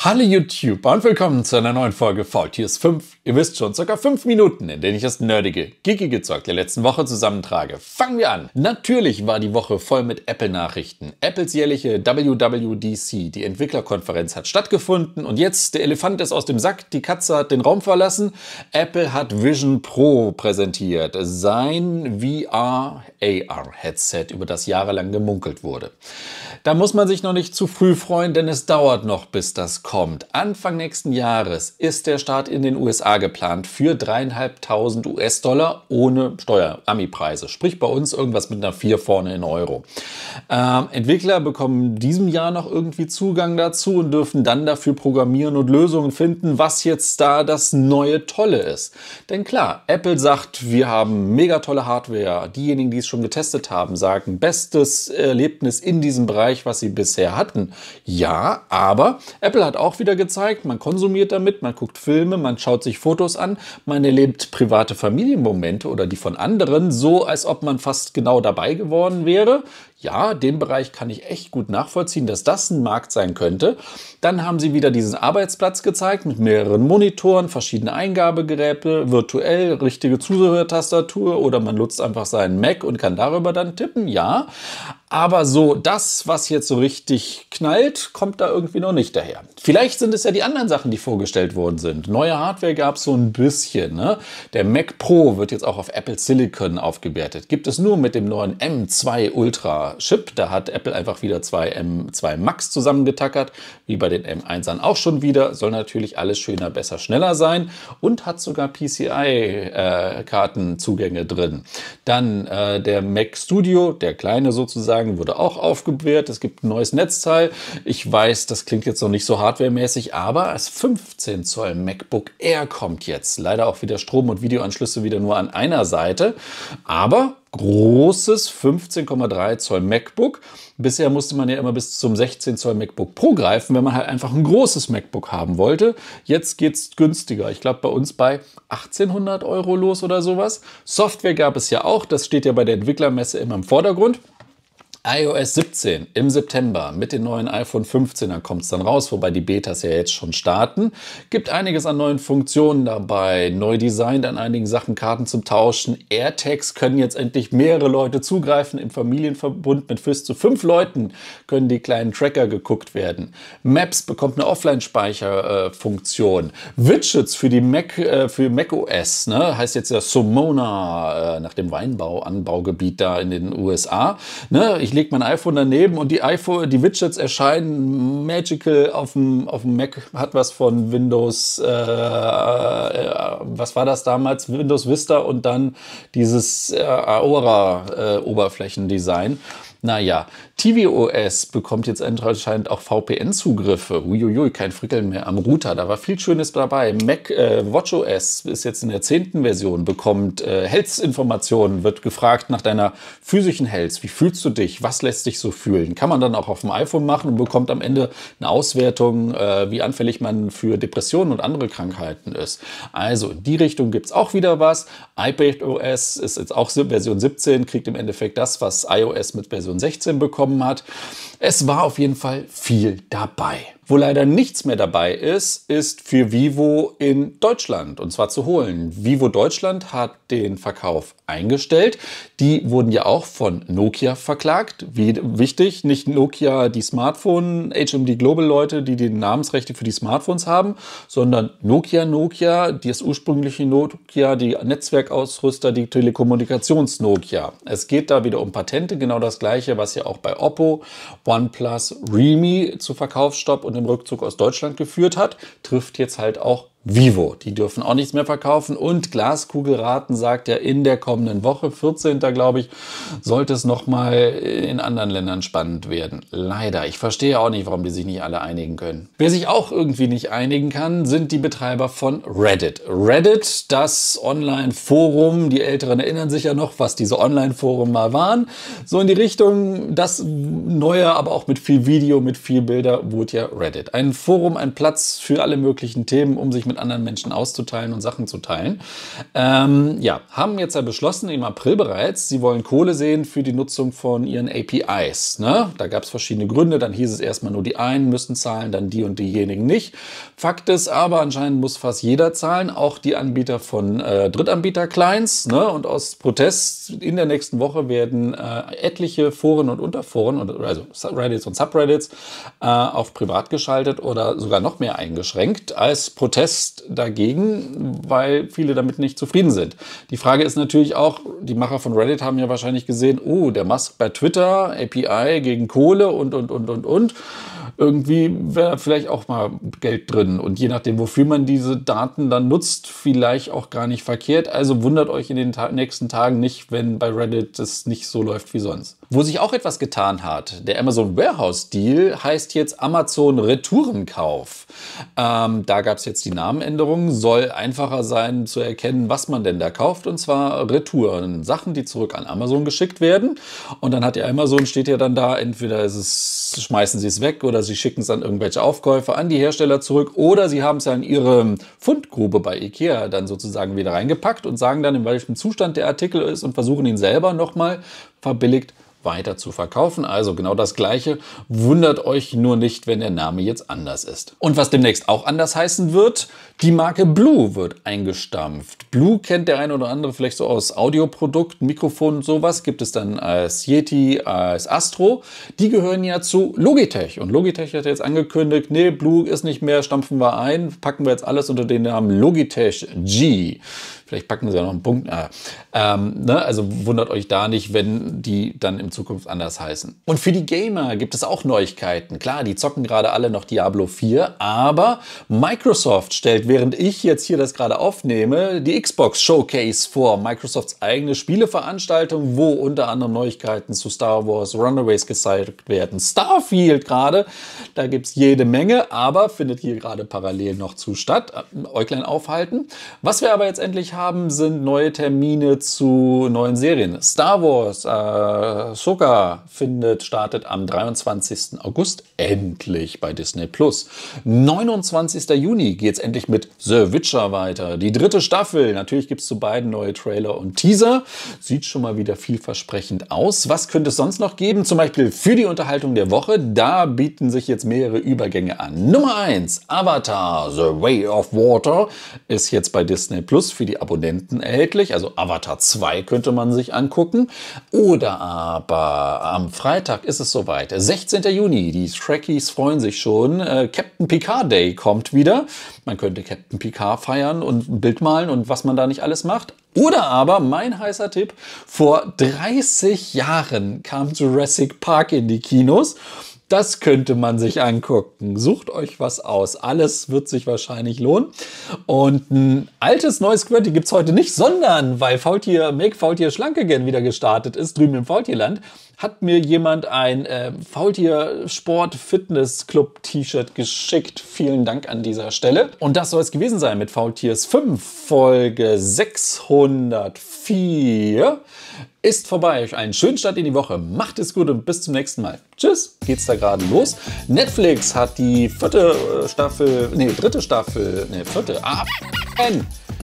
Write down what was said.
Hallo YouTube und willkommen zu einer neuen Folge VTS 5. Ihr wisst schon, circa 5 Minuten, in denen ich das nerdige, geekige Zeug der letzten Woche zusammentrage. Fangen wir an. Natürlich war die Woche voll mit Apple-Nachrichten. Apples jährliche WWDC, die Entwicklerkonferenz, hat stattgefunden und jetzt der Elefant ist aus dem Sack, die Katze hat den Raum verlassen. Apple hat Vision Pro präsentiert, sein VR-AR-Headset, über das jahrelang gemunkelt wurde. Da muss man sich noch nicht zu früh freuen, denn es dauert noch, bis das kommt. Anfang nächsten Jahres ist der Start in den USA geplant für dreieinhalbtausend US-Dollar ohne Steuer-Ami-Preise. Sprich bei uns irgendwas mit einer 4 vorne in Euro. Ähm, Entwickler bekommen in diesem Jahr noch irgendwie Zugang dazu und dürfen dann dafür programmieren und Lösungen finden, was jetzt da das neue Tolle ist. Denn klar, Apple sagt, wir haben mega tolle Hardware. Diejenigen, die es schon getestet haben, sagen, bestes Erlebnis in diesem Bereich, was sie bisher hatten. Ja, aber Apple hat auch wieder gezeigt, man konsumiert damit, man guckt Filme, man schaut sich Fotos an, man erlebt private Familienmomente oder die von anderen, so als ob man fast genau dabei geworden wäre. Ja, den Bereich kann ich echt gut nachvollziehen, dass das ein Markt sein könnte. Dann haben sie wieder diesen Arbeitsplatz gezeigt mit mehreren Monitoren, verschiedene Eingabegeräte, virtuell, richtige Zuhörtastatur oder man nutzt einfach seinen Mac und kann darüber dann tippen. Ja, aber so das, was jetzt so richtig knallt, kommt da irgendwie noch nicht daher. Vielleicht sind es ja die anderen Sachen, die vorgestellt worden sind. Neue Hardware gab es so ein bisschen. Ne? Der Mac Pro wird jetzt auch auf Apple Silicon aufgewertet. Gibt es nur mit dem neuen M2 Ultra Chip. Da hat Apple einfach wieder zwei M2 Max zusammengetackert, wie bei den M1ern auch schon wieder. Soll natürlich alles schöner, besser, schneller sein und hat sogar PCI-Kartenzugänge äh, drin. Dann äh, der Mac Studio, der kleine sozusagen sagen, wurde auch aufgewehrt. Es gibt ein neues Netzteil. Ich weiß, das klingt jetzt noch nicht so hardwaremäßig, aber das 15 Zoll MacBook Air kommt jetzt. Leider auch wieder Strom- und Videoanschlüsse wieder nur an einer Seite. Aber großes 15,3 Zoll MacBook. Bisher musste man ja immer bis zum 16 Zoll MacBook Pro greifen, wenn man halt einfach ein großes MacBook haben wollte. Jetzt geht es günstiger. Ich glaube bei uns bei 1800 Euro los oder sowas. Software gab es ja auch. Das steht ja bei der Entwicklermesse immer im Vordergrund iOS 17 im September mit den neuen iPhone 15er kommt es dann raus, wobei die Betas ja jetzt schon starten. Gibt einiges an neuen Funktionen dabei, neu designt an einigen Sachen, Karten zum Tauschen. AirTags können jetzt endlich mehrere Leute zugreifen. Im Familienverbund mit bis zu fünf Leuten können die kleinen Tracker geguckt werden. Maps bekommt eine Offline-Speicherfunktion. Widgets für die Mac, äh, für macOS, ne? heißt jetzt ja Somona äh, nach dem Weinbau-Anbaugebiet da in den USA. Ne? Ich lege mein iPhone daneben und die iPhone, die Widgets erscheinen magical auf dem, auf dem Mac, hat was von Windows, äh, äh, was war das damals? Windows Vista und dann dieses äh, Aura-Oberflächendesign. Äh, naja, tvOS bekommt jetzt anscheinend auch VPN-Zugriffe. Uiuiui, kein Frickeln mehr am Router. Da war viel Schönes dabei. Mac äh, WatchOS ist jetzt in der zehnten Version, bekommt äh, Health-Informationen, wird gefragt nach deiner physischen Health. Wie fühlst du dich? Was lässt dich so fühlen? Kann man dann auch auf dem iPhone machen und bekommt am Ende eine Auswertung, äh, wie anfällig man für Depressionen und andere Krankheiten ist. Also in die Richtung gibt's auch wieder was. iPadOS ist jetzt auch Version 17, kriegt im Endeffekt das, was iOS mit Version Version 16 bekommen hat. Es war auf jeden Fall viel dabei. Wo leider nichts mehr dabei ist, ist für Vivo in Deutschland und zwar zu holen. Vivo Deutschland hat den Verkauf eingestellt. Die wurden ja auch von Nokia verklagt. Wie wichtig, nicht Nokia die Smartphone, HMD Global Leute, die die Namensrechte für die Smartphones haben, sondern Nokia Nokia, das ursprüngliche Nokia, die Netzwerkausrüster, die Telekommunikations Nokia. Es geht da wieder um Patente, genau das gleiche, was ja auch bei Oppo, OnePlus, Realme zu Verkaufsstopp und dem Rückzug aus Deutschland geführt hat, trifft jetzt halt auch Vivo. Die dürfen auch nichts mehr verkaufen. Und Glaskugelraten sagt ja in der kommenden Woche, 14. glaube ich, sollte es nochmal in anderen Ländern spannend werden. Leider. Ich verstehe auch nicht, warum die sich nicht alle einigen können. Wer sich auch irgendwie nicht einigen kann, sind die Betreiber von Reddit. Reddit, das Online-Forum, die Älteren erinnern sich ja noch, was diese Online-Foren mal waren. So in die Richtung, das neue, aber auch mit viel Video, mit viel Bilder, wurde ja Reddit. Ein Forum, ein Platz für alle möglichen Themen, um sich mit anderen Menschen auszuteilen und Sachen zu teilen. Ähm, ja, haben jetzt ja beschlossen, im April bereits, sie wollen Kohle sehen für die Nutzung von ihren APIs. Ne? Da gab es verschiedene Gründe. Dann hieß es erstmal nur die einen müssen zahlen, dann die und diejenigen nicht. Fakt ist aber, anscheinend muss fast jeder zahlen, auch die Anbieter von äh, Drittanbieter-Clients. Ne? Und aus Protest in der nächsten Woche werden äh, etliche Foren und Unterforen, also Reddits und Subreddits, äh, auf privat geschaltet oder sogar noch mehr eingeschränkt als Protest dagegen, weil viele damit nicht zufrieden sind. Die Frage ist natürlich auch, die Macher von Reddit haben ja wahrscheinlich gesehen, oh, der Musk bei Twitter, API gegen Kohle und, und, und, und, und irgendwie wäre vielleicht auch mal Geld drin. Und je nachdem, wofür man diese Daten dann nutzt, vielleicht auch gar nicht verkehrt. Also wundert euch in den ta nächsten Tagen nicht, wenn bei Reddit das nicht so läuft wie sonst. Wo sich auch etwas getan hat, der Amazon Warehouse Deal heißt jetzt Amazon Retourenkauf. Ähm, da gab es jetzt die Namenänderung, soll einfacher sein zu erkennen, was man denn da kauft. Und zwar Retouren, Sachen, die zurück an Amazon geschickt werden. Und dann hat ja Amazon, steht ja dann da, entweder es, schmeißen sie es weg oder sie schicken es an irgendwelche Aufkäufer, an die Hersteller zurück oder sie haben es ja in ihre Fundgrube bei Ikea dann sozusagen wieder reingepackt und sagen dann, in welchem Zustand der Artikel ist und versuchen ihn selber nochmal verbilligt weiter zu verkaufen. Also genau das Gleiche. Wundert euch nur nicht, wenn der Name jetzt anders ist. Und was demnächst auch anders heißen wird, die Marke Blue wird eingestampft. Blue kennt der eine oder andere vielleicht so aus Audioprodukten, Mikrofon und sowas. Gibt es dann als Yeti, als Astro. Die gehören ja zu Logitech. Und Logitech hat jetzt angekündigt, nee, Blue ist nicht mehr, stampfen wir ein, packen wir jetzt alles unter den Namen Logitech G. Vielleicht packen sie ja noch einen Punkt. Äh, ähm, ne? Also wundert euch da nicht, wenn die dann in Zukunft anders heißen. Und für die Gamer gibt es auch Neuigkeiten. Klar, die zocken gerade alle noch Diablo 4, aber Microsoft stellt, während ich jetzt hier das gerade aufnehme, die Xbox Showcase vor. Microsofts eigene Spieleveranstaltung, wo unter anderem Neuigkeiten zu Star Wars Runaways gezeigt werden. Starfield gerade, da gibt es jede Menge, aber findet hier gerade parallel noch zu statt. Äuglein aufhalten. Was wir aber jetzt endlich haben, haben, sind neue Termine zu neuen Serien. Star Wars, äh, Soka findet, startet am 23. August endlich bei Disney Plus. 29. Juni geht es endlich mit The Witcher weiter. Die dritte Staffel. Natürlich gibt es zu beiden neue Trailer und Teaser. Sieht schon mal wieder vielversprechend aus. Was könnte es sonst noch geben? Zum Beispiel für die Unterhaltung der Woche. Da bieten sich jetzt mehrere Übergänge an. Nummer 1, Avatar, The Way of Water, ist jetzt bei Disney Plus für die Abonnenten erhältlich. Also Avatar 2 könnte man sich angucken. Oder aber am Freitag ist es soweit. 16. Juni. Die Trekkies freuen sich schon. Äh, Captain Picard Day kommt wieder. Man könnte Captain Picard feiern und ein Bild malen und was man da nicht alles macht. Oder aber mein heißer Tipp, vor 30 Jahren kam Jurassic Park in die Kinos das könnte man sich angucken. Sucht euch was aus. Alles wird sich wahrscheinlich lohnen. Und ein altes neues Quirty gibt es heute nicht, sondern weil Faultier, Make Faultier Schlank Again wieder gestartet ist, drüben im Faultierland, hat mir jemand ein äh, Faultier Sport Fitness Club T-Shirt geschickt. Vielen Dank an dieser Stelle. Und das soll es gewesen sein mit Faultiers 5, Folge 604 ist vorbei. Einen schönen Start in die Woche. Macht es gut und bis zum nächsten Mal. Tschüss. Geht's da gerade los? Netflix hat die vierte Staffel, nee, dritte Staffel, nee, vierte, ah,